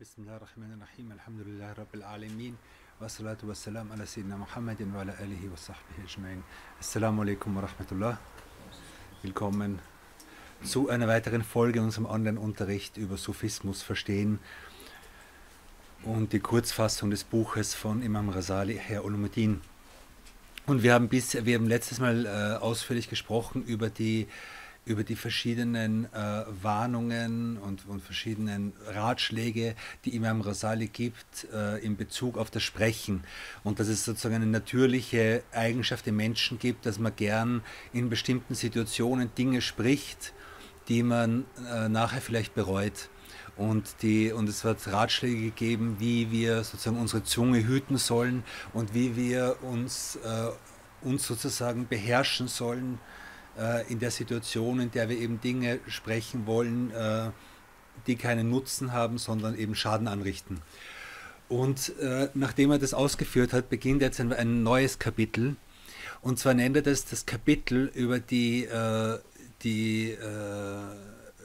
بسم الله الرحمن الرحيم الحمد لله رب العالمين والصلاة والسلام على سيدنا محمد وعلى آله وصحبه أجمعين Assalamu alaikum wa rahmatullah Willkommen zu einer weiteren Folge in unserem Online-Unterricht über Sufismus verstehen und die Kurzfassung des Buches von Imam Rasali, Herr Ulumuddin. Und wir haben, bis, wir haben letztes Mal äh, ausführlich gesprochen über die über die verschiedenen äh, Warnungen und, und, verschiedenen Ratschläge, die Imam Rasali gibt äh, in Bezug auf das Sprechen. Und dass es sozusagen eine natürliche Eigenschaft im Menschen gibt, dass man gern in bestimmten Situationen Dinge spricht, die man äh, nachher vielleicht bereut. Und, die, und es wird Ratschläge gegeben, wie wir sozusagen unsere Zunge hüten sollen und wie wir uns, äh, uns sozusagen beherrschen sollen äh, in der Situation, in der wir eben Dinge sprechen wollen, äh, die keinen Nutzen haben, sondern eben Schaden anrichten. Und äh, nachdem er das ausgeführt hat, beginnt jetzt ein, ein, neues Kapitel. Und zwar nennt er das das Kapitel über die, äh, die äh,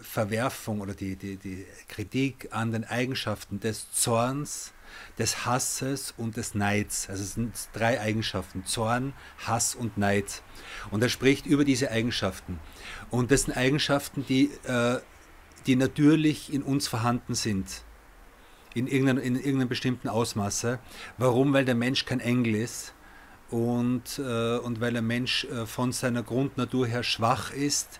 Verwerfung oder die, die, die Kritik an den Eigenschaften des Zorns, des Hasses und des Neids. Also es sind drei Eigenschaften, Zorn, Hass und Neid. Und er spricht über diese Eigenschaften. Und das sind Eigenschaften, die, äh, die natürlich in uns vorhanden sind. In irgendeinem, in irgendeinem bestimmten Ausmaße. Warum? Weil der Mensch kein Engel ist und, äh, und weil der Mensch äh, von seiner Grundnatur her schwach ist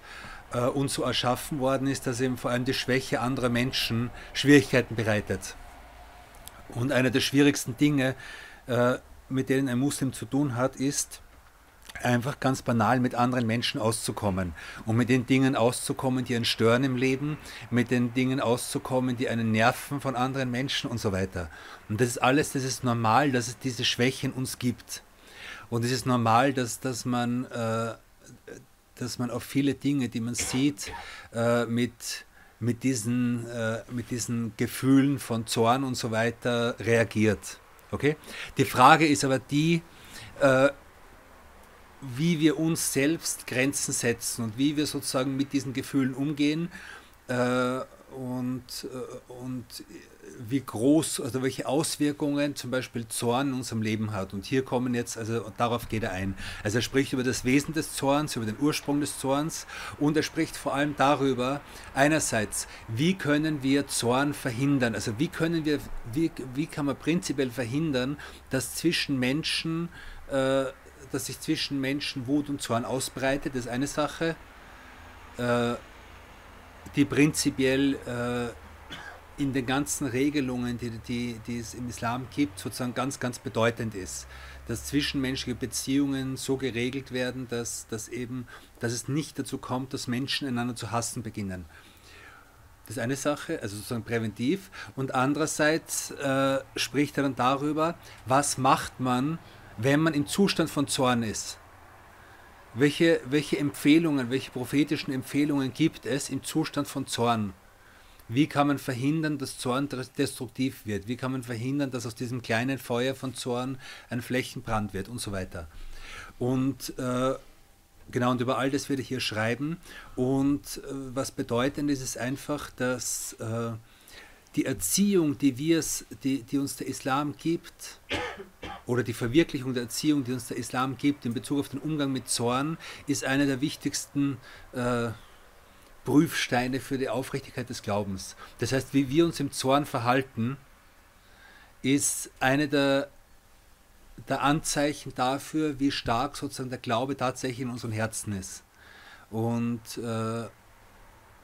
äh, und so erschaffen worden ist, dass ihm vor allem die Schwäche anderer Menschen Schwierigkeiten bereitet. Und eine der schwierigsten Dinge, äh, mit denen ein Muslim zu tun hat, ist, einfach ganz banal mit anderen Menschen auszukommen und mit den Dingen auszukommen, die einen stören im Leben, mit den Dingen auszukommen, die einen nerven von anderen Menschen und so weiter. Und das ist alles, das ist normal, dass es diese Schwächen uns gibt. Und es ist normal, dass, dass, man, äh, dass man auf viele Dinge, die man sieht, äh, mit mit diesen, äh, mit diesen Gefühlen von Zorn und so weiter reagiert. Okay? Die Frage ist aber die, äh, wie wir uns selbst Grenzen setzen und wie wir sozusagen mit diesen Gefühlen umgehen äh, und, äh, und wie groß, also welche Auswirkungen zum Beispiel Zorn in unserem Leben hat. Und hier kommen jetzt, also darauf geht er ein. Also er spricht über das Wesen des Zorns, über den Ursprung des Zorns und er spricht vor allem darüber, einerseits, wie können wir Zorn verhindern? Also wie können wir, wie, wie kann man prinzipiell verhindern, dass zwischen Menschen, äh, dass sich zwischen Menschen Wut und Zorn ausbreitet, das ist eine Sache, äh, die prinzipiell äh, in den ganzen Regelungen, die, die, die es im Islam gibt, sozusagen ganz, ganz bedeutend ist. Dass zwischenmenschliche Beziehungen so geregelt werden, dass, dass, eben, dass es nicht dazu kommt, dass Menschen einander zu hassen beginnen. Das ist eine Sache, also sozusagen präventiv. Und andererseits äh, spricht er dann darüber, was macht man, wenn man im Zustand von Zorn ist. Welche, welche Empfehlungen, welche prophetischen Empfehlungen gibt es im Zustand von Zorn? Wie kann man verhindern, dass Zorn destruktiv wird? Wie kann man verhindern, dass aus diesem kleinen Feuer von Zorn ein Flächenbrand wird und so weiter? Und äh, genau, und über all das werde ich hier schreiben. Und äh, was bedeutend ist, ist einfach, dass äh, die Erziehung, die, die, die uns der Islam gibt, oder die Verwirklichung der Erziehung, die uns der Islam gibt in Bezug auf den Umgang mit Zorn, ist eine der wichtigsten äh, Prüfsteine für die Aufrichtigkeit des Glaubens. Das heißt, wie wir uns im Zorn verhalten, ist eine der, der Anzeichen dafür, wie stark sozusagen der Glaube tatsächlich in unseren Herzen ist. Und, äh,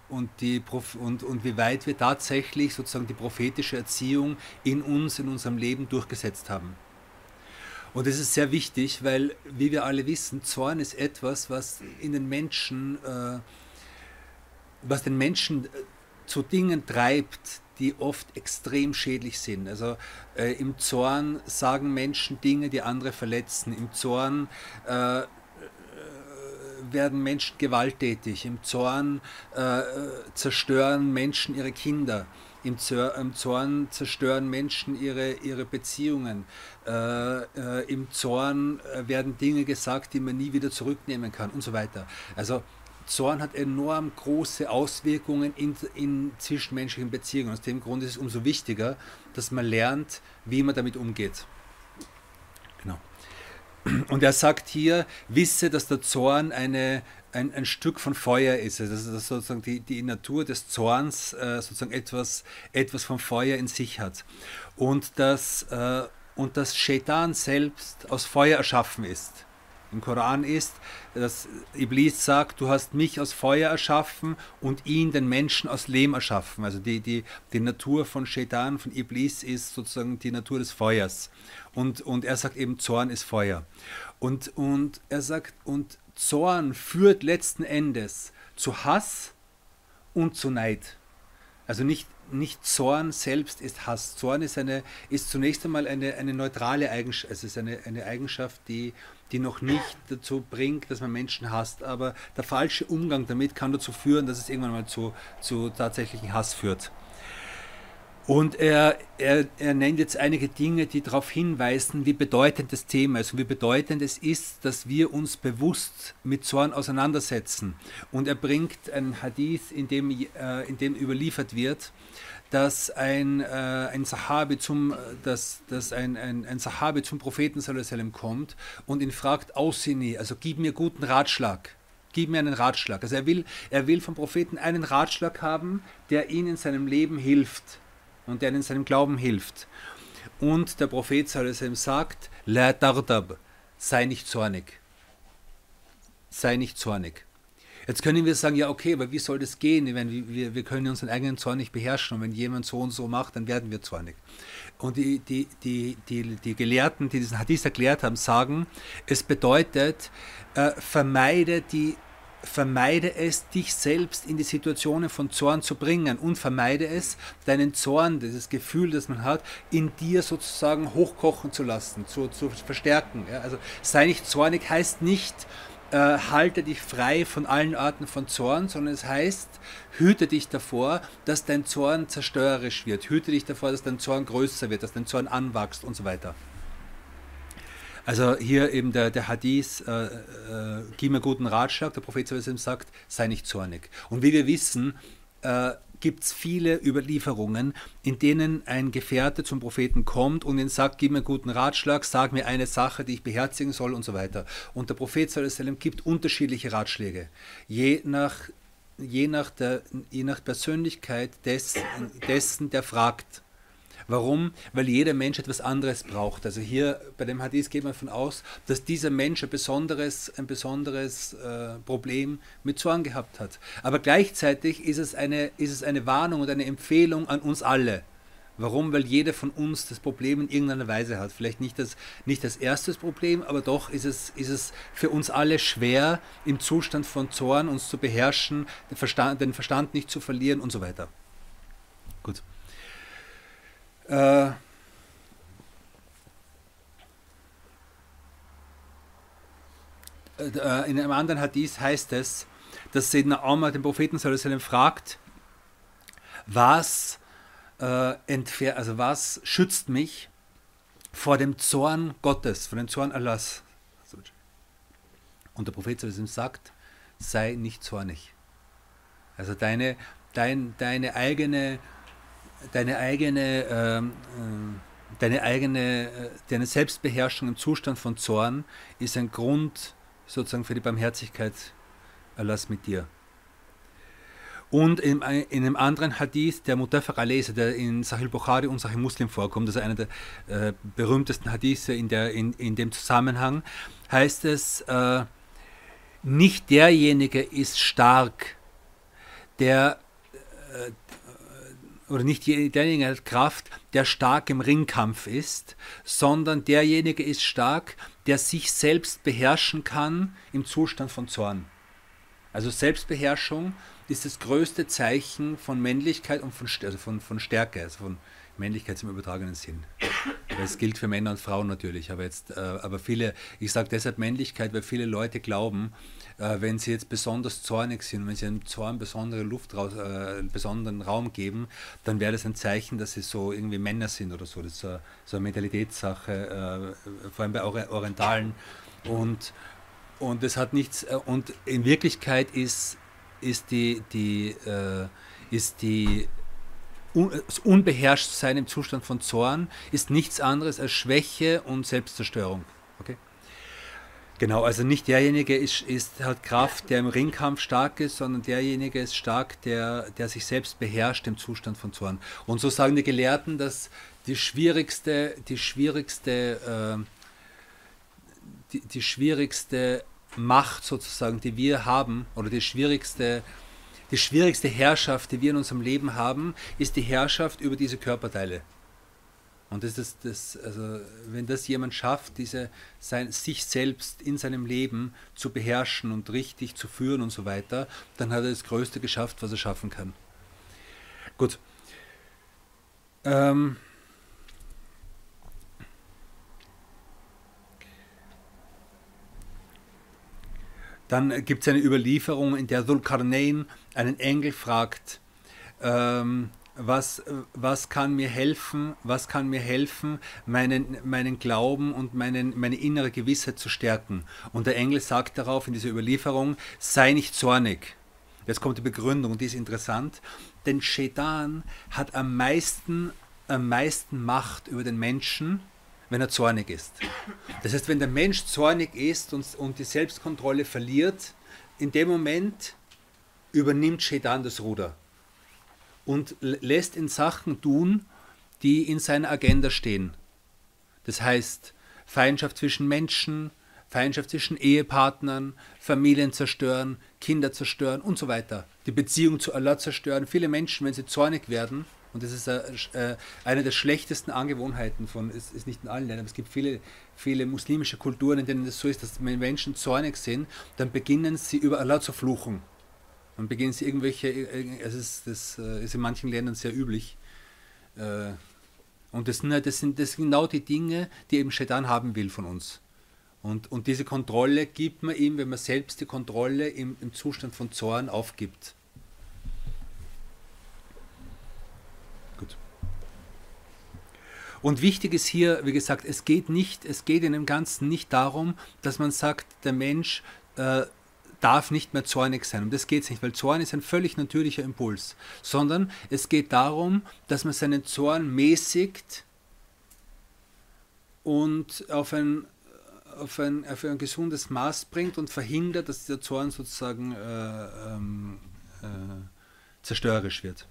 und, die, und, und wie weit wir tatsächlich sozusagen die prophetische Erziehung in uns, in unserem Leben durchgesetzt haben. Und das ist sehr wichtig, weil, wie wir alle wissen, Zorn ist etwas, was in den Menschen äh, was den Menschen äh, zu Dingen treibt, die oft extrem schädlich sind. Also äh, im Zorn sagen Menschen Dinge, die andere verletzen. Im Zorn äh, äh werden Menschen gewalttätig. Im Zorn äh, zerstören Menschen ihre Kinder. Im, Zorn zerstören Menschen ihre, ihre Beziehungen. Äh, Im Zorn werden Dinge gesagt, die man nie wieder zurücknehmen kann und so weiter. Also Zorn hat enorm große Auswirkungen in, in zwischenmenschlichen Beziehungen. Aus dem Grund ist es umso wichtiger, dass man lernt, wie man damit umgeht. Genau. Und er sagt hier, wisse, dass der Zorn eine, ein, ein Stück von Feuer ist. Also dass sozusagen die, die Natur des Zorns äh, sozusagen etwas, etwas von Feuer in sich hat. Und dass, äh, und dass Shaitan selbst aus Feuer erschaffen ist im Koran ist, dass Iblis sagt, du hast mich aus Feuer erschaffen und ihn, den Menschen, aus Lehm erschaffen. Also die, die, die Natur von Shaitan, von Iblis ist sozusagen die Natur des Feuers. Und, und er sagt eben, Zorn ist Feuer. Und, und er sagt, und Zorn führt letzten Endes zu Hass und zu Neid. Also nicht, nicht Zorn selbst ist Hass. Zorn ist, eine, ist zunächst einmal eine, eine neutrale Eigenschaft, es ist eine, eine Eigenschaft, die, die noch nicht dazu bringt, dass man Menschen hasst. Aber der falsche Umgang damit kann dazu führen, dass es irgendwann mal zu, zu tatsächlichen Hass führt. Und er, er, er nennt jetzt einige Dinge, die darauf hinweisen, wie bedeutend das Thema ist und wie bedeutend es ist, dass wir uns bewusst mit Zorn auseinandersetzen. Und er bringt einen Hadith, in dem, äh, in dem überliefert wird, dass ein, äh, ein Sahabi zum, dass, dass ein, ein, ein Sahabi zum Propheten sallam, kommt und ihn fragt, Aussini, also gib mir guten Ratschlag. Gib mir einen Ratschlag. Also er will, er will vom Propheten einen Ratschlag haben, der ihm in seinem Leben hilft und der in seinem Glauben hilft. Und der Prophet sallam, sagt, La dardab, sei nicht zornig. Sei nicht zornig. Jetzt können wir sagen, ja, okay, aber wie soll das gehen? Meine, wir, wir können unseren eigenen Zorn nicht beherrschen und wenn jemand so und so macht, dann werden wir zornig. Und die, die, die, die, die Gelehrten, die diesen Hadith erklärt haben, sagen, es bedeutet, äh, vermeide die vermeide es, dich selbst in die Situationen von Zorn zu bringen und vermeide es, deinen Zorn, dieses Gefühl, das man hat, in dir sozusagen hochkochen zu lassen, zu, zu verstärken. Ja? Also sei nicht zornig heißt nicht, äh, halte dich frei von allen Arten von Zorn, sondern es heißt, hüte dich davor, dass dein Zorn zerstörerisch wird, hüte dich davor, dass dein Zorn größer wird, dass dein Zorn anwächst und so weiter. Also hier eben der, der Hadith, äh, äh, gib mir guten Ratschlag, der Prophet sagt, sei nicht zornig. Und wie wir wissen, äh, gibt es viele Überlieferungen, in denen ein Gefährte zum Propheten kommt und ihn sagt, gib mir guten Ratschlag, sag mir eine Sache, die ich beherzigen soll und so weiter. Und der Prophet gibt unterschiedliche Ratschläge, je nach, je nach, der, je nach Persönlichkeit des, dessen, der fragt. Warum? Weil jeder Mensch etwas anderes braucht. Also hier bei dem Hadith geht man davon aus, dass dieser Mensch ein besonderes, ein besonderes äh, Problem mit Zorn gehabt hat. Aber gleichzeitig ist es, eine, ist es eine Warnung und eine Empfehlung an uns alle. Warum? Weil jeder von uns das Problem in irgendeiner Weise hat. Vielleicht nicht das, nicht das erste Problem, aber doch ist es, ist es für uns alle schwer, im Zustand von Zorn uns zu beherrschen, den Verstand, den Verstand nicht zu verlieren und so weiter. Gut. Äh, äh, in einem anderen Hadith heißt es, dass Sedna Omar den Propheten sallam fragt, was, äh, entfer also was schützt mich vor dem Zorn Gottes, vor dem Zorn Allahs? Und der Prophet sallam sagt, sei nicht zornig. Also deine, dein, deine eigene deine eigene, ähm, äh, deine eigene, äh, deine Selbstbeherrschung im Zustand von Zorn ist ein Grund sozusagen für die Barmherzigkeit Allahs mit dir. Und in, in, einem anderen Hadith, der Mutafaq alayhi, der in Sahih Bukhari und Sahih Muslim vorkommt, das ist einer der äh, berühmtesten Hadithe in, der, in, in dem Zusammenhang, heißt es, äh, nicht derjenige ist stark, der, äh, oder nicht derjenige hat Kraft, der stark im Ringkampf ist, sondern derjenige ist stark, der sich selbst beherrschen kann im Zustand von Zorn. Also Selbstbeherrschung ist das größte Zeichen von Männlichkeit und von, also von, von Stärke, also von Männlichkeit im übertragenen Sinn. Das gilt für Männer und Frauen natürlich, aber jetzt, äh, aber viele, ich sage deshalb Männlichkeit, weil viele Leute glauben, äh, wenn sie jetzt besonders zornig sind, wenn sie einem Zorn besondere Luft raus, äh, besonderen Raum geben, dann wäre das ein Zeichen, dass sie so irgendwie Männer sind oder so. Das ist so, so eine Mentalitätssache, äh, vor allem bei Orientalen. Und, und das hat nichts, äh, und in Wirklichkeit ist, ist die, die, äh, ist die unbeherrscht sein im Zustand von Zorn, ist nichts anderes als Schwäche und Selbstzerstörung. Okay? Genau, also nicht derjenige ist, ist halt Kraft, der im Ringkampf stark ist, sondern derjenige ist stark, der, der sich selbst beherrscht im Zustand von Zorn. Und so sagen die Gelehrten, dass die schwierigste, die schwierigste, äh, die, die schwierigste Macht sozusagen, die wir haben, oder die schwierigste, die schwierigste Herrschaft, die wir in unserem Leben haben, ist die Herrschaft über diese Körperteile. Und das ist das, also wenn das jemand schafft, diese, sein, sich selbst in seinem Leben zu beherrschen und richtig zu führen und so weiter, dann hat er das Größte geschafft, was er schaffen kann. Gut. Ähm, Dann gibt es eine Überlieferung, in der Dhul-Qarnayn einen Engel fragt, ähm, was, was kann mir helfen, was kann mir helfen, meinen, meinen Glauben und meinen, meine innere Gewissheit zu stärken. Und der Engel sagt darauf in dieser Überlieferung, sei nicht zornig. Jetzt kommt die Begründung, die ist interessant, denn Shaitan hat am meisten, am meisten Macht über den Menschen, wenn er zornig ist. Das heißt, wenn der Mensch zornig ist und, und die Selbstkontrolle verliert, in dem Moment übernimmt Shaitan das Ruder und lässt ihn Sachen tun, die in seiner Agenda stehen. Das heißt, Feindschaft zwischen Menschen, Feindschaft zwischen Ehepartnern, Familien zerstören, Kinder zerstören und so weiter. Die Beziehung zu Allah zerstören. Viele Menschen, wenn sie zornig werden, und das ist äh, eine der schlechtesten Angewohnheiten von, es ist nicht in allen Ländern, aber es gibt viele, viele muslimische Kulturen, in denen es so ist, dass wenn Menschen zornig sind, dann beginnen sie über Allah zu fluchen. Dann beginnen sie irgendwelche, es ist, das äh, ist in manchen Ländern sehr üblich. Äh, und das sind, das, sind, das sind genau die Dinge, die eben Shaitan haben will von uns. Und, und diese Kontrolle gibt man ihm, wenn man selbst die Kontrolle im, im Zustand von Zorn aufgibt. Und wichtig ist hier, wie gesagt, es geht nicht, es geht in dem Ganzen nicht darum, dass man sagt, der Mensch äh, darf nicht mehr zornig sein. Um das geht es nicht, weil Zorn ist ein völlig natürlicher Impuls. Sondern es geht darum, dass man seinen Zorn mäßigt und auf ein, auf ein, auf ein gesundes Maß bringt und verhindert, dass der Zorn sozusagen äh, ähm, äh, zerstörerisch wird.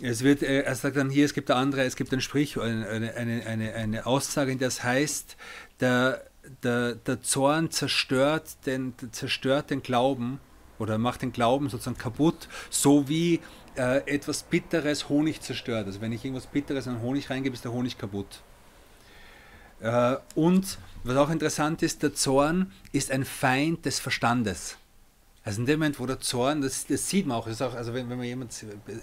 Es wird, äh, er sagt dann hier, es gibt andere, es gibt ein Sprich, eine, eine, eine, eine Aussage, in der es heißt, der, der, der Zorn zerstört den, zerstört den Glauben oder macht den Glauben sozusagen kaputt, so wie äh, etwas Bitteres Honig zerstört. Also wenn ich irgendwas Bitteres in Honig reingebe, ist der Honig kaputt. Äh, und was auch interessant ist, der Zorn ist ein Feind des Verstandes. Also in dem Moment, wo der Zorn, das, das sieht man auch, auch, also wenn, wenn man jemand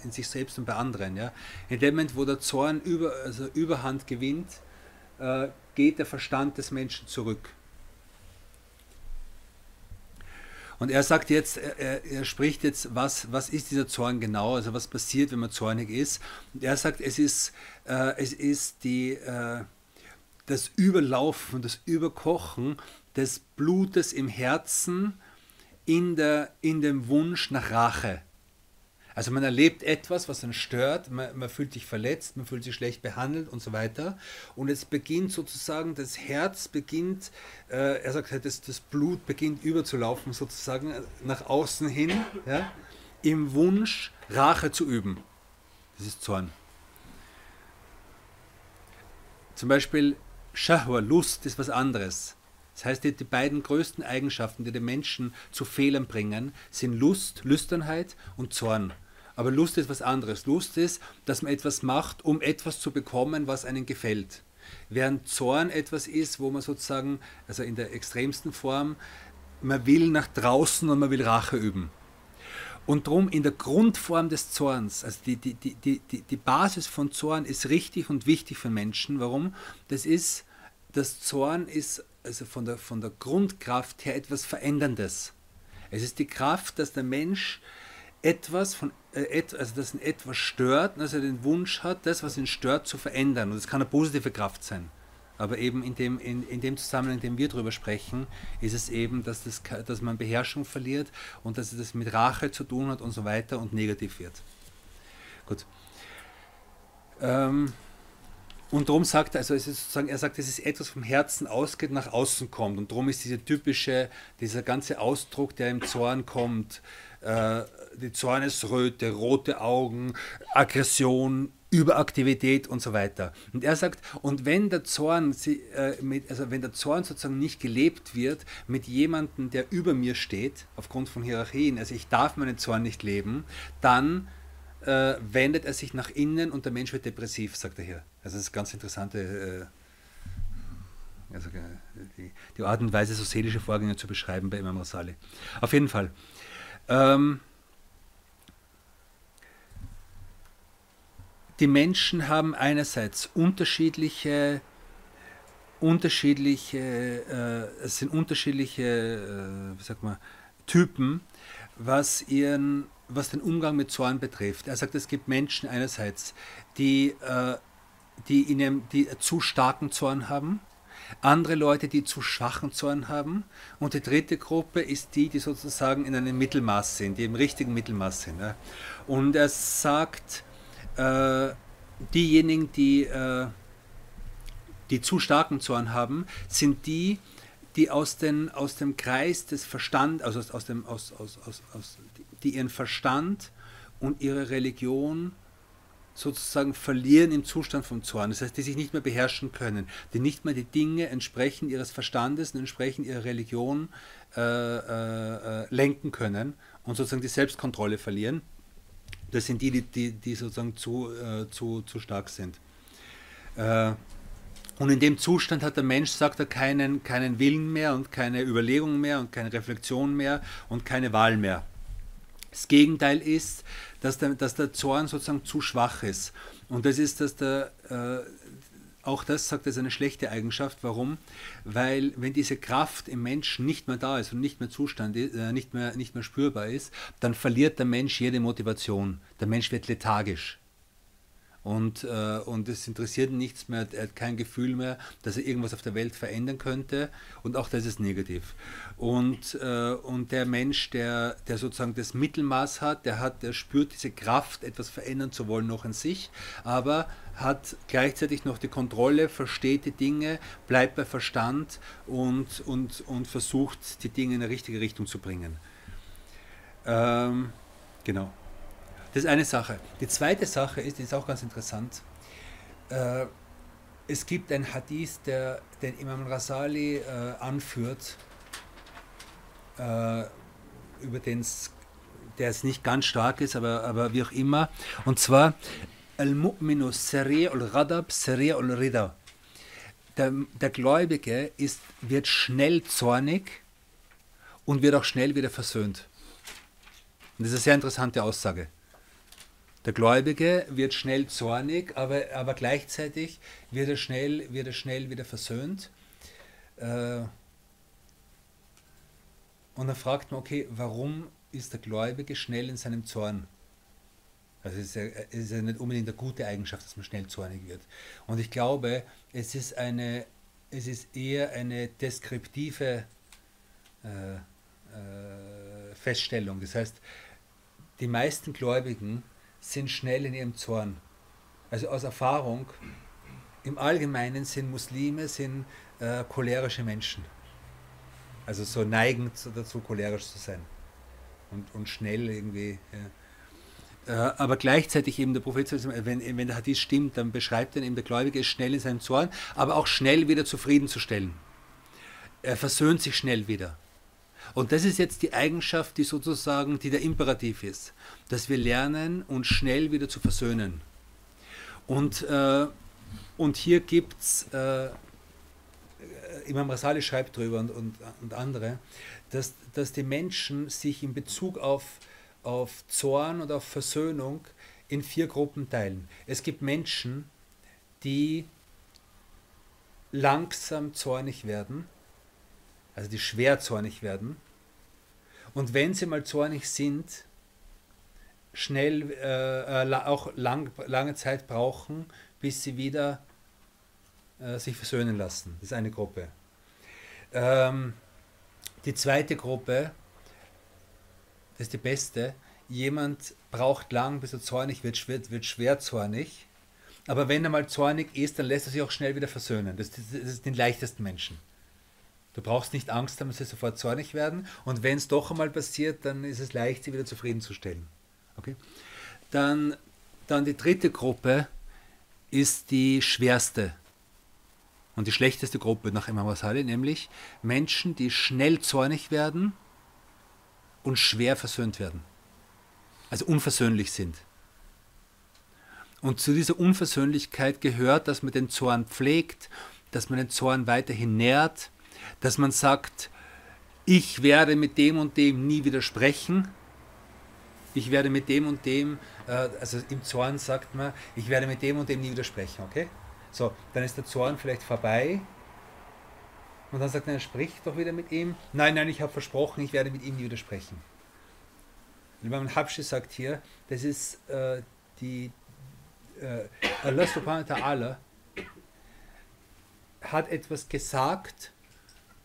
in sich selbst und bei anderen, ja, in dem Moment, wo der Zorn über, also Überhand gewinnt, äh, geht der Verstand des Menschen zurück. Und er sagt jetzt, er, er, spricht jetzt, was, was ist dieser Zorn genau, also was passiert, wenn man zornig ist. Und er sagt, es ist, äh, es ist die, äh, das Überlaufen, das Überkochen des Blutes im Herzen, in, der, in dem Wunsch nach Rache. Also man erlebt etwas, was einen stört, man, man, fühlt sich verletzt, man fühlt sich schlecht behandelt und so weiter. Und es beginnt sozusagen, das Herz beginnt, äh, er sagt, das, das Blut beginnt überzulaufen sozusagen nach außen hin, ja, im Wunsch, Rache zu üben. Das ist Zorn. Zum Beispiel Shahwa, Lust, ist was anderes. Das heißt, die, die, beiden größten Eigenschaften, die den Menschen zu Fehlern bringen, sind Lust, Lüsternheit und Zorn. Aber Lust ist was anderes. Lust ist, dass man etwas macht, um etwas zu bekommen, was einem gefällt. Während Zorn etwas ist, wo man sozusagen, also in der extremsten Form, man will nach draußen und man will Rache üben. Und darum in der Grundform des Zorns, also die, die, die, die, die Basis von Zorn ist richtig und wichtig für Menschen. Warum? Das ist, das Zorn ist also von der, von der Grundkraft her etwas Veränderndes. Es ist die Kraft, dass der Mensch etwas von äh, also dass ihn etwas stört, dass er den Wunsch hat, das, was ihn stört, zu verändern. Und das kann eine positive Kraft sein. Aber eben in dem, in, in dem Zusammenhang, in dem wir darüber sprechen, ist es eben, dass, das, dass man Beherrschung verliert und dass es das mit Rache zu tun hat und so weiter und negativ wird. Gut. Ähm, und darum sagt er, also es ist sozusagen, er sagt, es ist etwas vom Herzen ausgeht, nach außen kommt. Und darum ist dieser typische, dieser ganze Ausdruck, der im Zorn kommt, äh, die Zornesröte, rote Augen, Aggression, Überaktivität und so weiter. Und er sagt, und wenn der Zorn, äh, mit, also wenn der Zorn sozusagen nicht gelebt wird mit jemandem, der über mir steht, aufgrund von Hierarchien, also ich darf meinen Zorn nicht leben, dann äh, wendet er sich nach innen und der Mensch wird depressiv, sagt er hier. Also das ist ganz interessante äh, also äh, die, die, Art und Weise, so seelische Vorgänge zu beschreiben bei Imam Rasali. Auf jeden Fall. Ähm, die Menschen haben einerseits unterschiedliche unterschiedliche, äh, es sind unterschiedliche, äh, wie sagt man, Typen, was ihren was den Umgang mit Zorn betrifft. Er sagt, es gibt Menschen einerseits, die, äh, die, in einem, die zu starken Zorn haben, andere Leute, die zu schwachen Zorn haben und die dritte Gruppe ist die, die sozusagen in einem Mittelmaß sind, die im richtigen Mittelmaß sind. Ja. Und er sagt, äh, diejenigen, die, äh, die zu starken Zorn haben, sind die, die aus, den, aus dem Kreis des Verstands, also aus, aus, dem, aus, aus, aus, aus die ihren Verstand und ihre Religion sozusagen verlieren im Zustand vom Zorn. Das heißt, die sich nicht mehr beherrschen können, die nicht mehr die Dinge entsprechend ihres Verstandes und entsprechend ihrer Religion äh, äh, äh, lenken können und sozusagen die Selbstkontrolle verlieren. Das sind die, die, die, sozusagen zu, äh, zu, zu stark sind. Äh, und in dem Zustand hat der Mensch, sagt er, keinen, keinen Willen mehr und keine Überlegung mehr und keine Reflexion mehr und keine Wahl mehr. Das Gegenteil ist, dass der, dass der Zorn sozusagen zu schwach ist. Und das ist, dass der, äh, auch das sagt er, ist eine schlechte Eigenschaft. Warum? Weil wenn diese Kraft im Menschen nicht mehr da ist und nicht mehr Zustand, äh, nicht, mehr, nicht mehr spürbar ist, dann verliert der Mensch jede Motivation. Der Mensch wird lethargisch und, äh, und es interessiert ihn nichts mehr, er hat kein Gefühl mehr, dass er irgendwas auf der Welt verändern könnte und auch das ist negativ. Und, äh, und der Mensch, der, der sozusagen das Mittelmaß hat, der hat, der spürt diese Kraft, etwas verändern zu wollen noch in sich, aber hat gleichzeitig noch die Kontrolle, versteht die Dinge, bleibt bei Verstand und, und, und versucht, die Dinge in eine richtige Richtung zu bringen. Ähm, genau. Das ist eine Sache. Die zweite Sache ist, die ist auch ganz interessant. Äh, es gibt ein Hadith, der den Imam Rasali äh, anführt, äh, über den der jetzt nicht ganz stark ist, aber, aber wie auch immer. Und zwar Al-Mu'minu Sari'ul Radab Sari'ul Rida. Der, der Gläubige ist, wird schnell zornig und wird auch schnell wieder versöhnt. Und das ist eine sehr interessante Aussage. Der Gläubige wird schnell zornig, aber, aber gleichzeitig wird er, schnell, wird er schnell wieder versöhnt. Äh, und dann fragt man, okay, warum ist der Gläubige schnell in seinem Zorn? Also es ist, ja, es ist ja nicht unbedingt eine gute Eigenschaft, dass man schnell zornig wird. Und ich glaube, es ist, eine, es ist eher eine deskriptive äh, äh, Feststellung. Das heißt, die meisten Gläubigen sind schnell in ihrem Zorn. Also aus Erfahrung, im Allgemeinen sind Muslime sind, äh, cholerische Menschen. Also so neigend dazu, cholerisch zu sein. Und, und schnell irgendwie. Ja. Äh, aber gleichzeitig eben der Prophet, wenn, wenn der Hadith stimmt, dann beschreibt er eben, der Gläubige ist schnell in seinem Zorn, aber auch schnell wieder zufriedenzustellen. Er versöhnt sich schnell wieder. Und das ist jetzt die Eigenschaft, die sozusagen, die der Imperativ ist, dass wir lernen, uns schnell wieder zu versöhnen. Und, äh, und hier gibt es, äh, Imam Rasali schreibt darüber und, und, und andere, dass, dass die Menschen sich in Bezug auf, auf Zorn und auf Versöhnung in vier Gruppen teilen. Es gibt Menschen, die langsam zornig werden, also die schwer zornig werden. Und wenn sie mal zornig sind, schnell äh, äh auch lang, lange Zeit brauchen, bis sie wieder äh, sich versöhnen lassen. Das ist eine Gruppe. Ähm, die zweite Gruppe, das ist die beste, jemand braucht lang, bis er zornig wird, wird, wird schwer zornig. Aber wenn er mal zornig ist, dann lässt er sich auch schnell wieder versöhnen. Das, das, das ist den leichtesten Menschen. Du brauchst nicht Angst haben, dass sie sofort zornig werden. Und wenn es doch einmal passiert, dann ist es leicht, sie wieder zufriedenzustellen. Okay? Dann, dann die dritte Gruppe ist die schwerste und die schlechteste Gruppe nach Imam Wasali, nämlich Menschen, die schnell zornig werden und schwer versöhnt werden. Also unversöhnlich sind. Und zu dieser Unversöhnlichkeit gehört, dass man den Zorn pflegt, dass man den Zorn weiterhin nährt, dass man sagt, ich werde mit dem und dem nie widersprechen, ich werde mit dem und dem, äh, also im Zorn sagt man, ich werde mit dem und dem nie widersprechen, okay? So, dann ist der Zorn vielleicht vorbei und dann sagt er, sprich doch wieder mit ihm. Nein, nein, ich habe versprochen, ich werde mit ihm nie widersprechen. Imam Habshi sagt hier, das ist äh, die äh, Allah subhanahu wa ta'ala hat etwas gesagt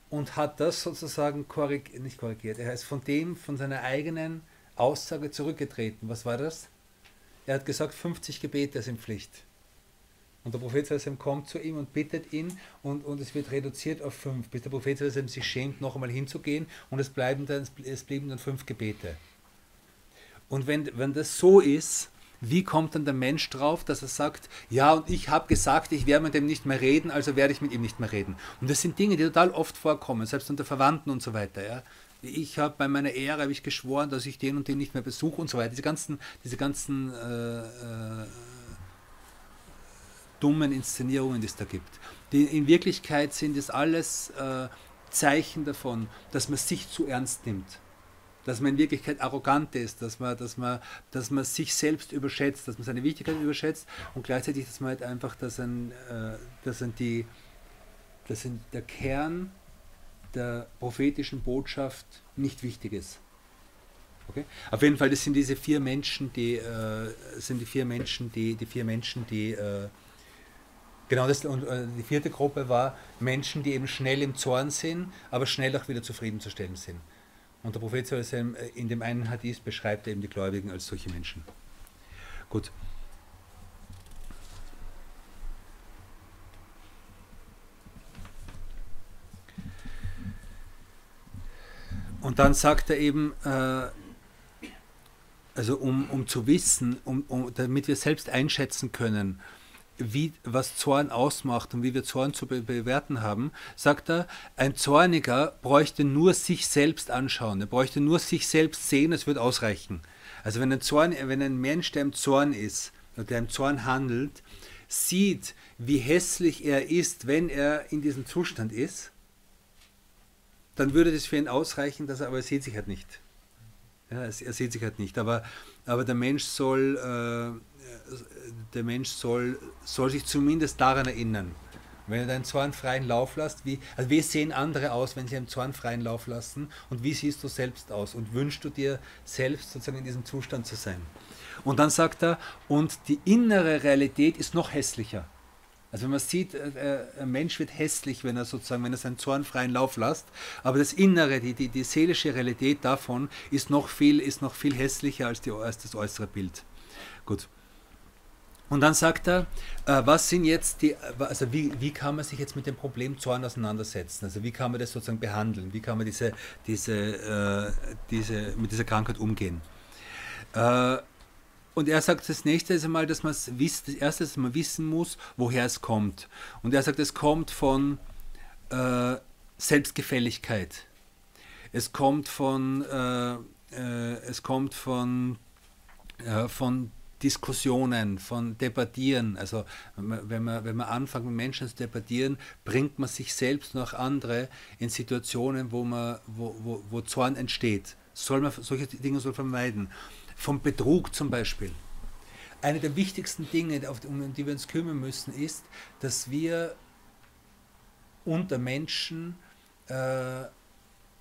und hat das sozusagen korrig nicht korrigiert. Er ist von dem, von seiner eigenen Aussage zurückgetreten. Was war das? Er hat gesagt, 50 Gebete sind Pflicht. Und der Prophet kommt zu ihm und bittet ihn und, und es wird reduziert auf fünf, bis der Prophet sich schämt, noch einmal hinzugehen und es, bleiben dann, es blieben dann fünf Gebete. Und wenn, wenn das so ist, wie kommt dann der Mensch drauf, dass er sagt, ja, und ich habe gesagt, ich werde mit dem nicht mehr reden, also werde ich mit ihm nicht mehr reden. Und das sind Dinge, die total oft vorkommen, selbst unter Verwandten und so weiter. Ja. Ich habe bei meiner Ehre habe ich geschworen, dass ich den und den nicht mehr besuche und so weiter. Diese ganzen, diese ganzen äh, äh, dummen Inszenierungen, die es da gibt. Die, in Wirklichkeit sind es alles äh, Zeichen davon, dass man sich zu ernst nimmt. Dass man in Wirklichkeit arrogant ist, dass man, dass man, dass man sich selbst überschätzt, dass man seine Wichtigkeit überschätzt und gleichzeitig, dass man halt einfach, dass ein, äh, dass ein die, dass ein der Kern der prophetischen Botschaft nicht wichtig ist. Okay? Auf jeden Fall, das sind diese vier Menschen, die äh, sind die vier Menschen, die die vier Menschen, die äh, Genau, das, und äh, die vierte Gruppe war Menschen, die eben schnell im Zorn sind, aber schnell auch wieder zufriedenzustellen sind. Und der Prophet äh, in dem einen Hadith beschreibt eben die Gläubigen als solche Menschen. Gut. Und dann sagt er eben, äh, also um, um zu wissen, um, um, damit wir selbst einschätzen können, wie, was Zorn ausmacht und wie wir Zorn zu be bewerten haben, sagt er, ein Zorniger bräuchte nur sich selbst anschauen, er bräuchte nur sich selbst sehen, es wird ausreichen. Also wenn ein, Zorn, wenn ein Mensch, der im Zorn ist, der im Zorn handelt, sieht, wie hässlich er ist, wenn er in diesem Zustand ist, dann würde das für ihn ausreichen, dass er, aber er sieht sich halt nicht. Ja, er, er sieht sich halt nicht. Aber, aber der Mensch soll äh, der Mensch soll, soll sich zumindest daran erinnern. Wenn du deinen Zorn freien Lauf lässt, wie, also wie sehen andere aus, wenn sie einen Zorn freien Lauf lassen und wie siehst du selbst aus und wünschst du dir selbst sozusagen in diesem Zustand zu sein. Und dann sagt er, und die innere Realität ist noch hässlicher. Also wenn man sieht, äh, äh, ein Mensch wird hässlich, wenn er sozusagen, wenn er seinen Zorn freien Lauf lässt, aber das Innere, die, die, die seelische Realität davon ist noch viel, ist noch viel hässlicher als, die, als das äußere Bild. Gut. Und dann sagt er, äh, was sind jetzt die, also wie, wie kann man sich jetzt mit dem Problem Zorn auseinandersetzen? Also wie kann man das sozusagen behandeln? Wie kann man diese, diese, äh, diese, mit dieser Krankheit umgehen? Äh, und er sagt, das nächste ist einmal, dass man es das erste, dass man wissen muss, woher es kommt. Und er sagt, es kommt von äh, Selbstgefälligkeit. Es kommt von, äh, äh, es kommt von, von Diskussionen, von Debattieren. Also wenn man, wenn man anfängt, mit Menschen zu debattieren, bringt man sich selbst auch andere in Situationen, wo, man, wo, wo, wo Zorn entsteht. Soll man, solche Dinge soll vermeiden. Vom Betrug zum Beispiel. Eine der wichtigsten Dinge, um die wir uns kümmern müssen, ist, dass wir unter Menschen äh,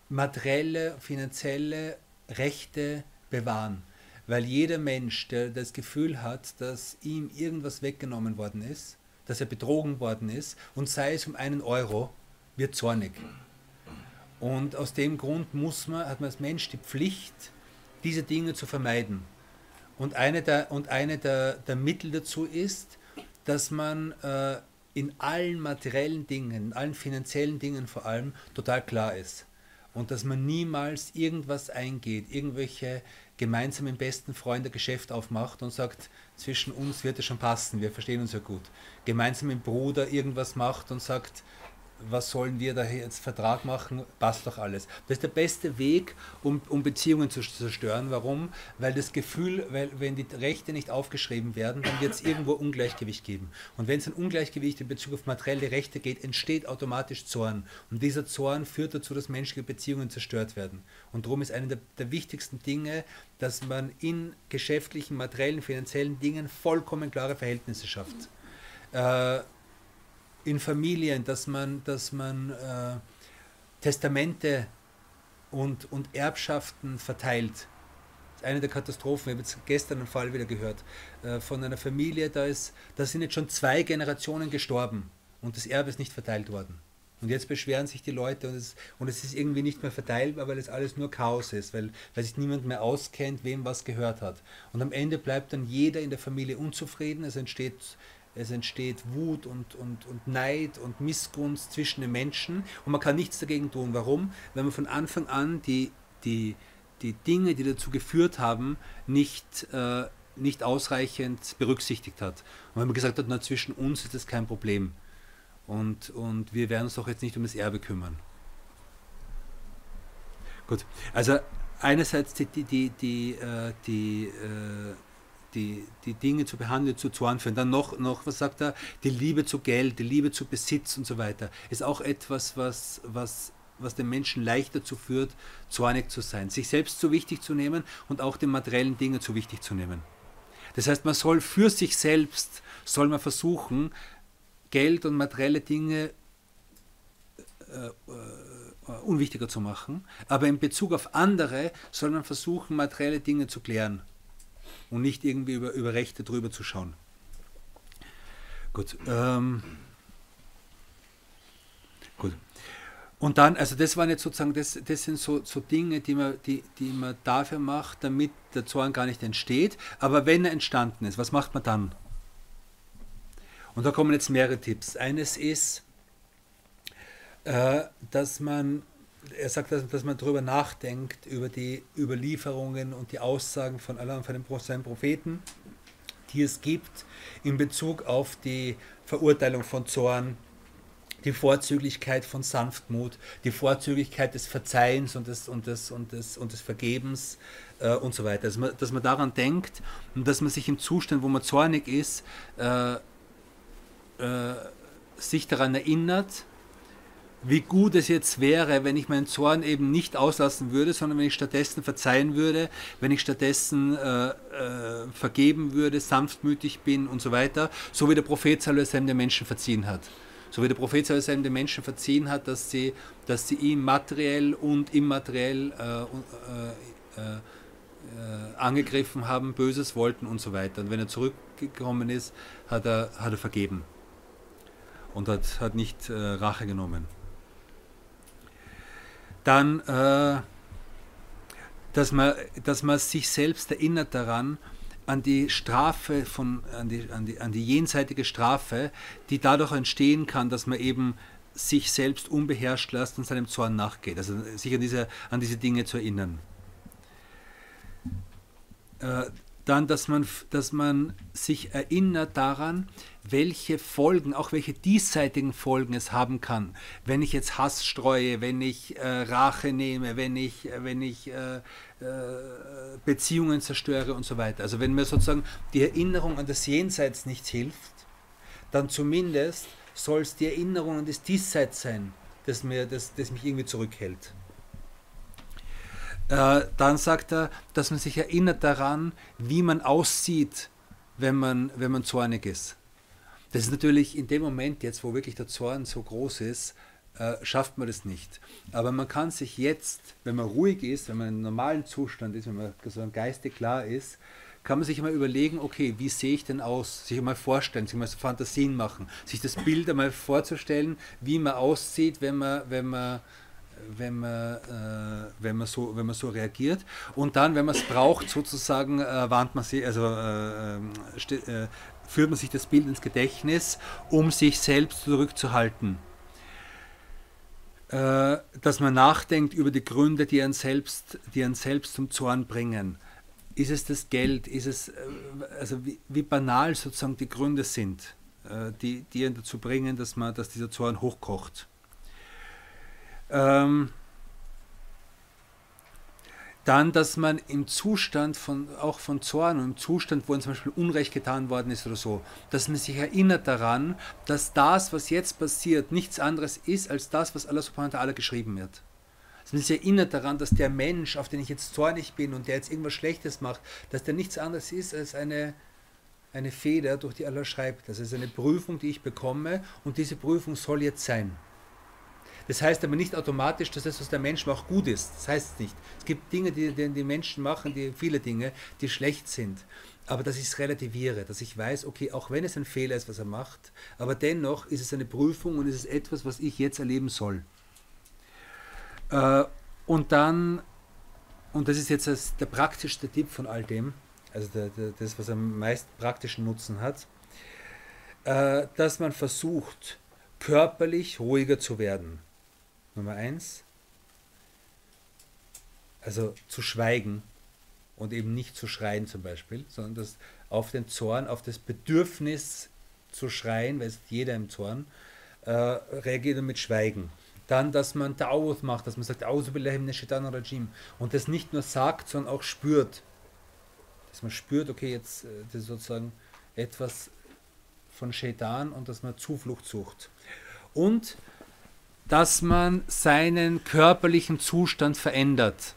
materielle, finanzielle Rechte bewahren weil jeder Mensch, der das Gefühl hat, dass ihm irgendwas weggenommen worden ist, dass er betrogen worden ist und sei es um einen Euro, wird zornig. Und aus dem Grund muss man, hat man als Mensch die Pflicht, diese Dinge zu vermeiden. Und eine der, und eine der, der Mittel dazu ist, dass man äh, in allen materiellen Dingen, in allen finanziellen Dingen vor allem, total klar ist. Und dass man niemals irgendwas eingeht, irgendwelche gemeinsamen besten Freunde Geschäft aufmacht und sagt, zwischen uns wird es schon passen, wir verstehen uns ja gut. Gemeinsam mit Bruder irgendwas macht und sagt, was sollen wir da jetzt Vertrag machen, passt doch alles. Das ist der beste Weg, um, um Beziehungen zu zerstören. Warum? Weil das Gefühl, weil wenn die Rechte nicht aufgeschrieben werden, dann wird es irgendwo Ungleichgewicht geben. Und wenn es ein Ungleichgewicht in Bezug auf materielle Rechte geht, entsteht automatisch Zorn. Und dieser Zorn führt dazu, dass menschliche Beziehungen zerstört werden. Und darum ist eine der, der wichtigsten Dinge, dass man in geschäftlichen, materiellen, finanziellen Dingen vollkommen klare Verhältnisse schafft. Äh, in Familien, dass man, dass man äh, Testamente und, und Erbschaften verteilt. Eine der Katastrophen. Ich habe jetzt gestern einen Fall wieder gehört äh, von einer Familie, da, ist, da sind jetzt schon zwei Generationen gestorben und das Erbe ist nicht verteilt worden. Und jetzt beschweren sich die Leute und es, und es ist irgendwie nicht mehr verteilbar, weil es alles nur Chaos ist, weil, weil sich niemand mehr auskennt, wem was gehört hat. Und am Ende bleibt dann jeder in der Familie unzufrieden, es entsteht es entsteht Wut und, und, und Neid und Missgunst zwischen den Menschen und man kann nichts dagegen tun. Warum? Weil man von Anfang an die, die, die Dinge, die dazu geführt haben, nicht, äh, nicht ausreichend berücksichtigt hat. Und wenn man gesagt hat, na, zwischen uns ist das kein Problem und, und wir werden uns doch jetzt nicht um das Erbe kümmern. Gut, also einerseits die, die, die, die, äh, die äh, die, die Dinge zu behandeln, zu Zorn führen. Dann noch, noch, was sagt er, die Liebe zu Geld, die Liebe zu Besitz und so weiter, ist auch etwas, was, was, was den Menschen leicht dazu führt, zornig zu sein, sich selbst zu wichtig zu nehmen und auch die materiellen Dinge zu wichtig zu nehmen. Das heißt, man soll für sich selbst, soll man versuchen, Geld und materielle Dinge äh, äh, unwichtiger zu machen, aber in Bezug auf andere soll man versuchen, materielle Dinge zu klären und nicht irgendwie über, über Rechte drüber zu schauen. Gut. Ähm, gut. Und dann, also das waren jetzt sozusagen, das, das sind so, so Dinge, die man, die, die man dafür macht, damit der Zorn gar nicht entsteht. Aber wenn er entstanden ist, was macht man dann? Und da kommen jetzt mehrere Tipps. Eines ist, äh, dass man er sagt, dass, dass man darüber nachdenkt, über die Überlieferungen und die Aussagen von Allah und von den, seinen Propheten, die es gibt in Bezug auf die Verurteilung von Zorn, die Vorzüglichkeit von Sanftmut, die Vorzüglichkeit des Verzeihens und des, und des, und des, und des Vergebens äh, und so weiter. Dass man, dass man daran denkt und dass man sich im Zustand, wo man zornig ist, äh, äh, sich daran erinnert, wie gut es jetzt wäre, wenn ich meinen Zorn eben nicht auslassen würde, sondern wenn ich stattdessen verzeihen würde, wenn ich stattdessen äh, äh, vergeben würde, sanftmütig bin und so weiter, so wie der Prophet Sallallahu den Menschen verziehen hat. So wie der Prophet Sallallahu den Menschen verziehen hat, dass sie, dass sie ihm materiell und immateriell äh, äh, äh, angegriffen haben, Böses wollten und so weiter. Und wenn er zurückgekommen ist, hat er, hat er vergeben und hat, hat nicht äh, Rache genommen dann, äh, dass, man, dass man sich selbst erinnert daran, an die Strafe von, an die, an die, an die jenseitige Strafe, die dadurch entstehen kann, dass man eben sich selbst unbeherrscht lässt und seinem Zorn nachgeht. Also sich an diese, an diese Dinge zu erinnern. Äh, dann, dass man, dass man sich erinnert daran, welche Folgen, auch welche diesseitigen Folgen es haben kann, wenn ich jetzt Hass streue, wenn ich äh, Rache nehme, wenn ich, wenn ich äh, äh, Beziehungen zerstöre und so weiter. Also wenn mir sozusagen die Erinnerung an das Jenseits nichts hilft, dann zumindest soll es die Erinnerung an das Diesseits sein, das, mir, das, das mich irgendwie zurückhält. Äh, dann sagt er, dass man sich erinnert daran, wie man aussieht, wenn man, wenn man zornig ist. Das ist natürlich in dem Moment jetzt, wo wirklich der Zorn so groß ist, äh, schafft man das nicht. Aber man kann sich jetzt, wenn man ruhig ist, wenn man einem normalen Zustand ist, wenn man so geistig klar ist, kann man sich mal überlegen, okay, wie sehe ich denn aus? Sich mal vorstellen, sich mal so Fantasien machen, sich das Bild einmal vorzustellen, wie man aussieht, wenn man, wenn man, wenn man, äh, wenn man, so, wenn man so reagiert. Und dann, wenn man es braucht, sozusagen, äh, warnt man sich, also äh, äh, führt man sich das Bild ins Gedächtnis, um sich selbst zurückzuhalten. Äh, dass man nachdenkt über die Gründe, die einen selbst, die einen selbst zum Zorn bringen ist es das Geld? Ist es, äh, also wie, wie banal sozusagen die Gründe sind, die, die ihn dazu bringen, dass, man, dass dieser Zorn hochkocht? Ähm, dann, dass man im Zustand von, auch von Zorn und im Zustand, wo zum Beispiel Unrecht getan worden ist oder so, dass man sich erinnert daran, dass das, was jetzt passiert, nichts anderes ist als das, was Allah subhanahu wa ta'ala geschrieben wird dass man sich erinnert daran, dass der Mensch, auf den ich jetzt zornig bin und der jetzt irgendwas Schlechtes macht, dass der nichts anderes ist als eine, eine Feder, durch die Allah schreibt. Das ist eine Prüfung, die ich bekomme und diese Prüfung soll jetzt sein. Das heißt aber nicht automatisch, dass das, was der Mensch macht, gut ist. Das heißt es nicht. Es gibt Dinge, die, die die Menschen machen, die, viele Dinge, die schlecht sind. Aber dass ich es relativiere, dass ich weiß, okay, auch wenn es ein Fehler ist, was er macht, aber dennoch ist es eine Prüfung und ist es etwas, was ich jetzt erleben soll. Äh, und dann, und das ist jetzt das, der praktischste Tipp von all dem, also der, der, das, was am meisten praktischen Nutzen hat, äh, dass man versucht, körperlich ruhiger zu werden. Nummer eins, also zu schweigen und eben nicht zu schreien zum Beispiel, sondern das auf den Zorn, auf das Bedürfnis zu schreien, weil es jeder im Zorn, äh, reagiert mit Schweigen. Dann, dass man Ta'awud macht, dass man sagt, Rajim. Und das nicht nur sagt, sondern auch spürt. Dass man spürt, okay, jetzt äh, das ist sozusagen etwas von Shaitan und dass man Zuflucht sucht. Und dass man seinen körperlichen Zustand verändert.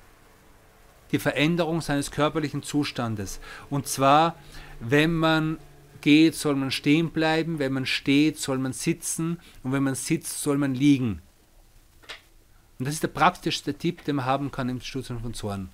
Die Veränderung seines körperlichen Zustandes. Und zwar, wenn man geht, soll man stehen bleiben, wenn man steht, soll man sitzen und wenn man sitzt, soll man liegen. Und das ist der praktischste Tipp, den man haben kann im Studium von Zorn.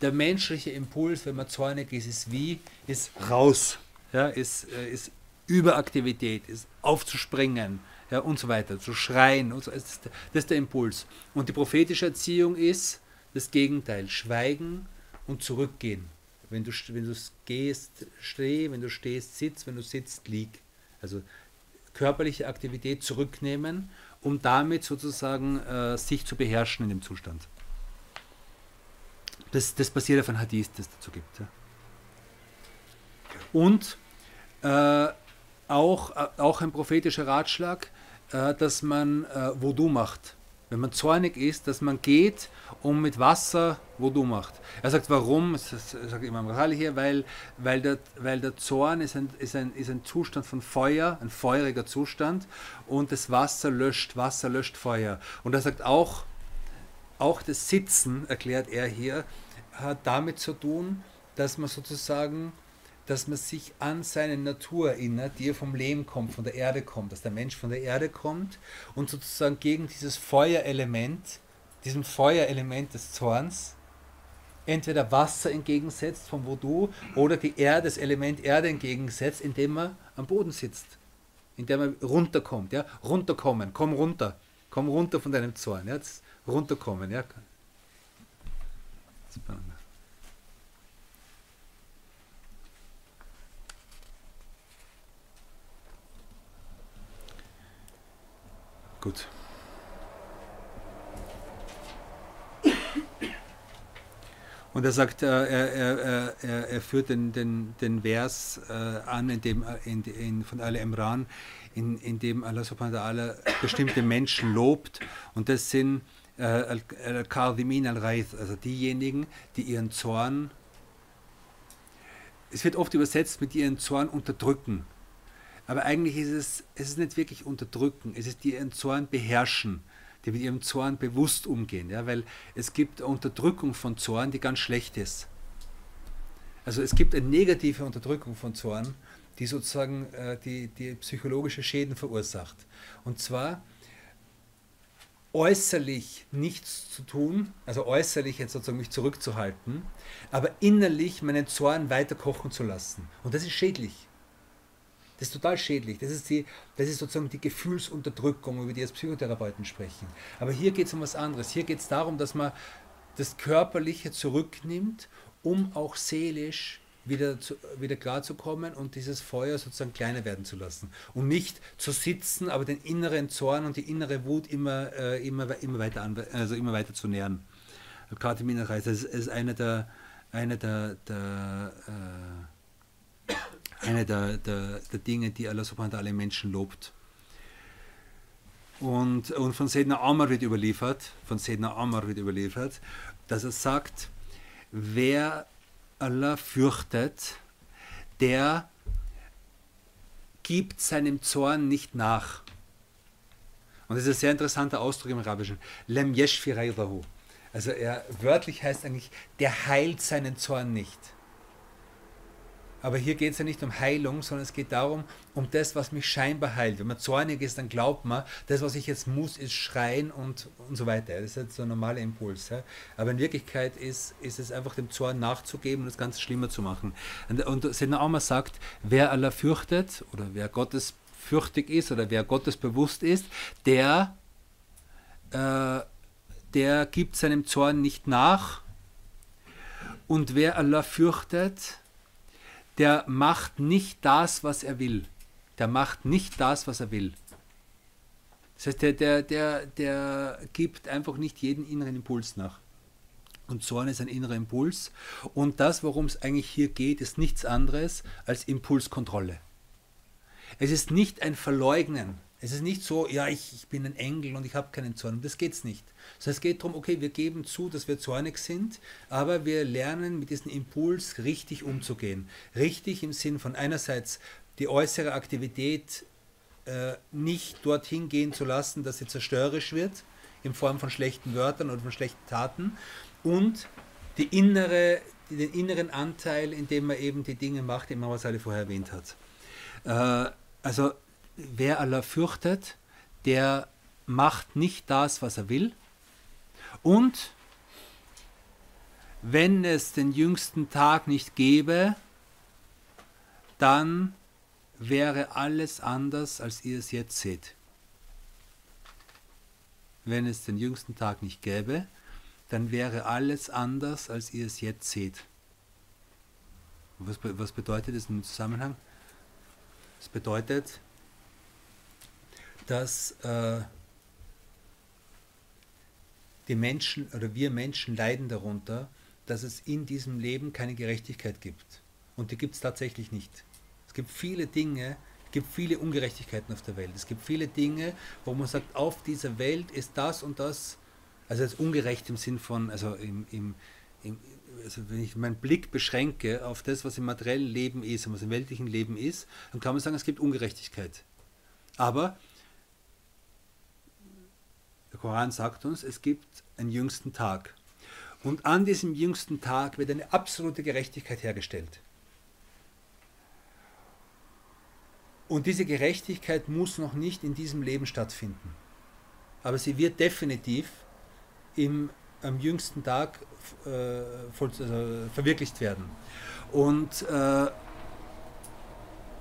Der menschliche Impuls, wenn man zornig ist, ist wie? Ist raus, ja, ist, äh, ist Überaktivität, ist aufzuspringen ja, und so weiter, zu schreien. Und so. das, ist der, das ist der Impuls. Und die prophetische Erziehung ist das Gegenteil, schweigen und zurückgehen. Wenn du, wenn du gehst, steh, wenn du stehst, sitz, wenn du sitzt, lieg. Also körperliche Aktivität zurücknehmen um damit sozusagen äh, sich zu beherrschen in dem Zustand. Das, das basiert auf einem Hadith, das dazu gibt. Ja. Und äh, auch, äh, auch ein prophetischer Ratschlag, äh, dass man äh, Voodoo macht wenn man zornig ist, dass man geht und mit Wasser Wudu macht. Er sagt, warum? Das sagt Imam Ghazali hier, weil, weil, der, weil der Zorn ist ein, ist, ein, ist ein Zustand von Feuer, ein feuriger Zustand und das Wasser löscht, Wasser löscht Feuer. Und er sagt auch, auch das Sitzen, erklärt er hier, hat damit zu tun, dass man sozusagen dass man sich an seine Natur erinnert, die ja vom Leben kommt, von der Erde kommt, dass der Mensch von der Erde kommt und sozusagen gegen dieses Feuerelement, diesem Feuerelement des Zorns, entweder Wasser entgegensetzt vom Voodoo oder die Erde, das Element Erde entgegensetzt, indem man am Boden sitzt, indem man runterkommt, ja, runterkommen, komm runter, komm runter von deinem Zorn, ja, runterkommen, ja. Gut. Und er sagt, äh, er, er, er, er führt den, den, den Vers äh, an, in dem, äh, in, in, von Al Imran, in, in dem Allah subhanahu wa ta'ala bestimmte Menschen lobt. Und das sind Al-Kardimin al-Raith, also diejenigen, die ihren Zorn, es wird oft übersetzt mit ihren Zorn unterdrücken. Aber eigentlich ist es, es ist nicht wirklich unterdrücken, es ist die ihren Zorn beherrschen, die mit ihrem Zorn bewusst umgehen. Ja? Weil es gibt Unterdrückung von Zorn, die ganz schlecht ist. Also es gibt eine negative Unterdrückung von Zorn, die sozusagen äh, die, die psychologische Schäden verursacht. Und zwar äußerlich nichts zu tun, also äußerlich jetzt sozusagen mich zurückzuhalten, aber innerlich meinen Zorn weiter kochen zu lassen. Und das ist schädlich. Das ist total schädlich. Das ist, die, das ist sozusagen die Gefühlsunterdrückung, über die jetzt Psychotherapeuten sprechen. Aber hier geht es um was anderes. Hier geht es darum, dass man das Körperliche zurücknimmt, um auch seelisch wieder, zu, wieder klarzukommen und dieses Feuer sozusagen kleiner werden zu lassen. Und nicht zu sitzen, aber den inneren Zorn und die innere Wut immer, äh, immer, immer, weiter, an, also immer weiter zu nähern. Gerade im Innenreis, das ist, einer der, eine der, der, äh, eine der, der, der Dinge, die Allah subhanahu alle Menschen lobt. Und, und von Sedna Amr wird überliefert, von Sedna Amr wird überliefert, dass er sagt, wer Allah fürchtet, der gibt seinem Zorn nicht nach. Und das ist ein sehr interessanter Ausdruck im Arabischen. Lem Also er wörtlich heißt eigentlich, der heilt seinen Zorn nicht. Aber hier geht es ja nicht um Heilung, sondern es geht darum, um das, was mich scheinbar heilt. Wenn man zornig ist, dann glaubt man, das, was ich jetzt muss, ist schreien und, und so weiter. Das ist jetzt so ein normaler Impuls. Ja. Aber in Wirklichkeit ist, ist es einfach dem Zorn nachzugeben und das Ganze schlimmer zu machen. Und, und Sedna Auma sagt, wer Allah fürchtet oder wer Gottes fürchtig ist oder wer Gottes bewusst ist, der, äh, der gibt seinem Zorn nicht nach. Und wer Allah fürchtet, der macht nicht das, was er will. Der macht nicht das, was er will. Das heißt, der, der, der, der gibt einfach nicht jeden inneren Impuls nach. Und Zorn ist ein innerer Impuls. Und das, worum es eigentlich hier geht, ist nichts anderes als Impulskontrolle. Es ist nicht ein Verleugnen es ist nicht so, ja, ich, ich bin ein Engel und ich habe keinen Zorn. Das geht es nicht. Sondern es geht darum, okay, wir geben zu, dass wir zornig sind, aber wir lernen mit diesem Impuls richtig umzugehen. Richtig im Sinn von einerseits die äußere Aktivität äh, nicht dorthin gehen zu lassen, dass sie zerstörerisch wird, in Form von schlechten Wörtern oder von schlechten Taten, und die innere, den inneren Anteil, in dem man eben die Dinge macht, die man alle vorher erwähnt hat. Äh, also wer Allah fürchtet, der macht nicht das, was er will. Und wenn es den jüngsten Tag nicht gäbe, dann wäre alles anders, als ihr es jetzt seht. Wenn es den jüngsten Tag nicht gäbe, dann wäre alles anders, als ihr es jetzt seht. Was, was bedeutet das im Zusammenhang? Es bedeutet, dass äh, die Menschen oder wir Menschen leiden darunter, dass es in diesem Leben keine Gerechtigkeit gibt. Und die gibt es tatsächlich nicht. Es gibt viele Dinge, es gibt viele Ungerechtigkeiten auf der Welt. Es gibt viele Dinge, wo man sagt, auf dieser Welt ist das und das, also als ungerecht im Sinn von, also im, im, im also wenn ich meinen Blick beschränke auf das, was im materiellen Leben ist und was im weltlichen Leben ist, dann kann man sagen, es gibt Ungerechtigkeit. Aber Koran sagt uns, es gibt einen jüngsten Tag. Und an diesem jüngsten Tag wird eine absolute Gerechtigkeit hergestellt. Und diese Gerechtigkeit muss noch nicht in diesem Leben stattfinden. Aber sie wird definitiv im, am jüngsten Tag äh, voll, also verwirklicht werden. Und äh,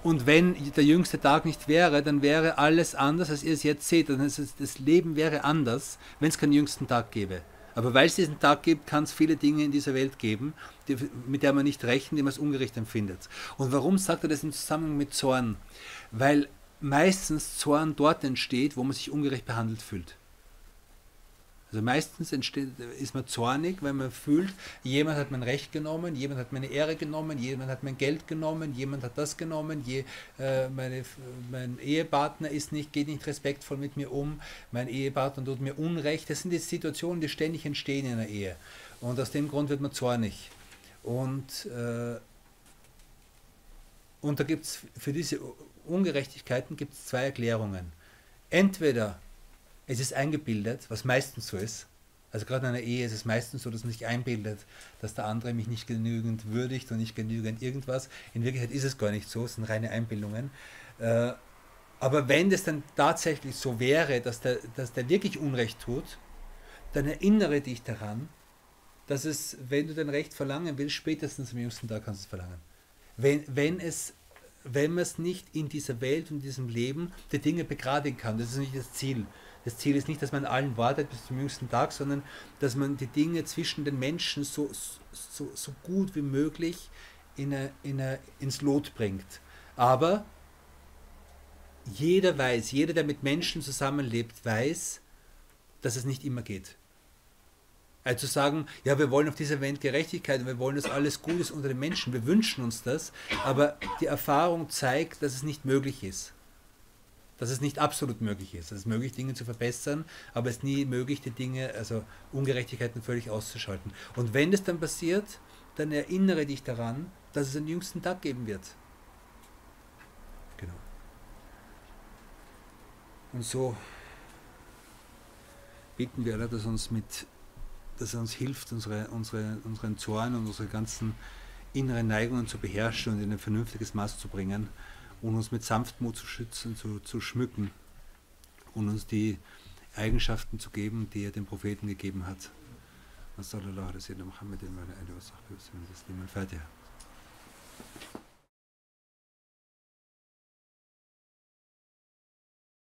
und wenn der jüngste Tag nicht wäre, dann wäre alles anders, als ihr es jetzt seht. Das Leben wäre anders, wenn es keinen jüngsten Tag gäbe. Aber weil es diesen Tag gibt, kann es viele Dinge in dieser Welt geben, die, mit der man nicht rechnet, die man als ungerecht empfindet. Und warum sagt er das im Zusammenhang mit Zorn? Weil meistens Zorn dort entsteht, wo man sich ungerecht behandelt fühlt. Also meistens entsteht, ist man zornig, weil man fühlt, jemand hat mein Recht genommen, jemand hat meine Ehre genommen, jemand hat mein Geld genommen, jemand hat das genommen, je, äh, meine, mein Ehepartner ist nicht, geht nicht respektvoll mit mir um, mein Ehepartner tut mir Unrecht. Das sind die Situationen, die ständig entstehen in einer Ehe. Und aus dem Grund wird man zornig. Und, äh, und da gibt es für diese Ungerechtigkeiten gibt's zwei Erklärungen. Entweder es ist eingebildet, was meistens so ist. Also gerade in einer Ehe ist es meistens so, dass man sich einbildet, dass der andere mich nicht genügend würdigt und nicht genügend irgendwas. In Wirklichkeit ist es gar nicht so, es sind reine Einbildungen. Äh, Aber wenn es dann tatsächlich so wäre, dass der, dass der wirklich Unrecht tut, dann erinnere dich daran, dass es, wenn du dein Recht verlangen willst, spätestens am jüngsten Tag kannst du es verlangen. Wenn, wenn es wenn man es nicht in dieser Welt und diesem Leben die Dinge begradigen kann. Das ist nicht das Ziel. Das Ziel ist nicht, dass man allen wartet bis zum jüngsten Tag, sondern dass man die Dinge zwischen den Menschen so, so, so gut wie möglich in eine, in eine, ins Lot bringt. Aber jeder weiß, jeder, der mit Menschen zusammenlebt, weiß, dass es nicht immer geht. Also sagen, ja, wir wollen auf dieser Welt Gerechtigkeit und wir wollen, dass alles gut ist unter den Menschen, wir wünschen uns das, aber die Erfahrung zeigt, dass es nicht möglich ist. Dass es nicht absolut möglich ist. Es ist möglich, Dinge zu verbessern, aber es ist nie möglich, die Dinge, also Ungerechtigkeiten völlig auszuschalten. Und wenn das dann passiert, dann erinnere dich daran, dass es einen jüngsten Tag geben wird. Genau. Und so bitten wir alle, dass uns mit dass er uns hilft, unsere, unsere, unseren Zorn und unsere ganzen inneren Neigungen zu beherrschen und in ein vernünftiges Maß zu bringen und uns mit Sanftmut zu schützen, zu, zu schmücken und uns die Eigenschaften zu geben, die er den Propheten gegeben hat. Sallallahu alaihi wa sallam, Muhammadin wa alihi wa sahbihi wa sallam,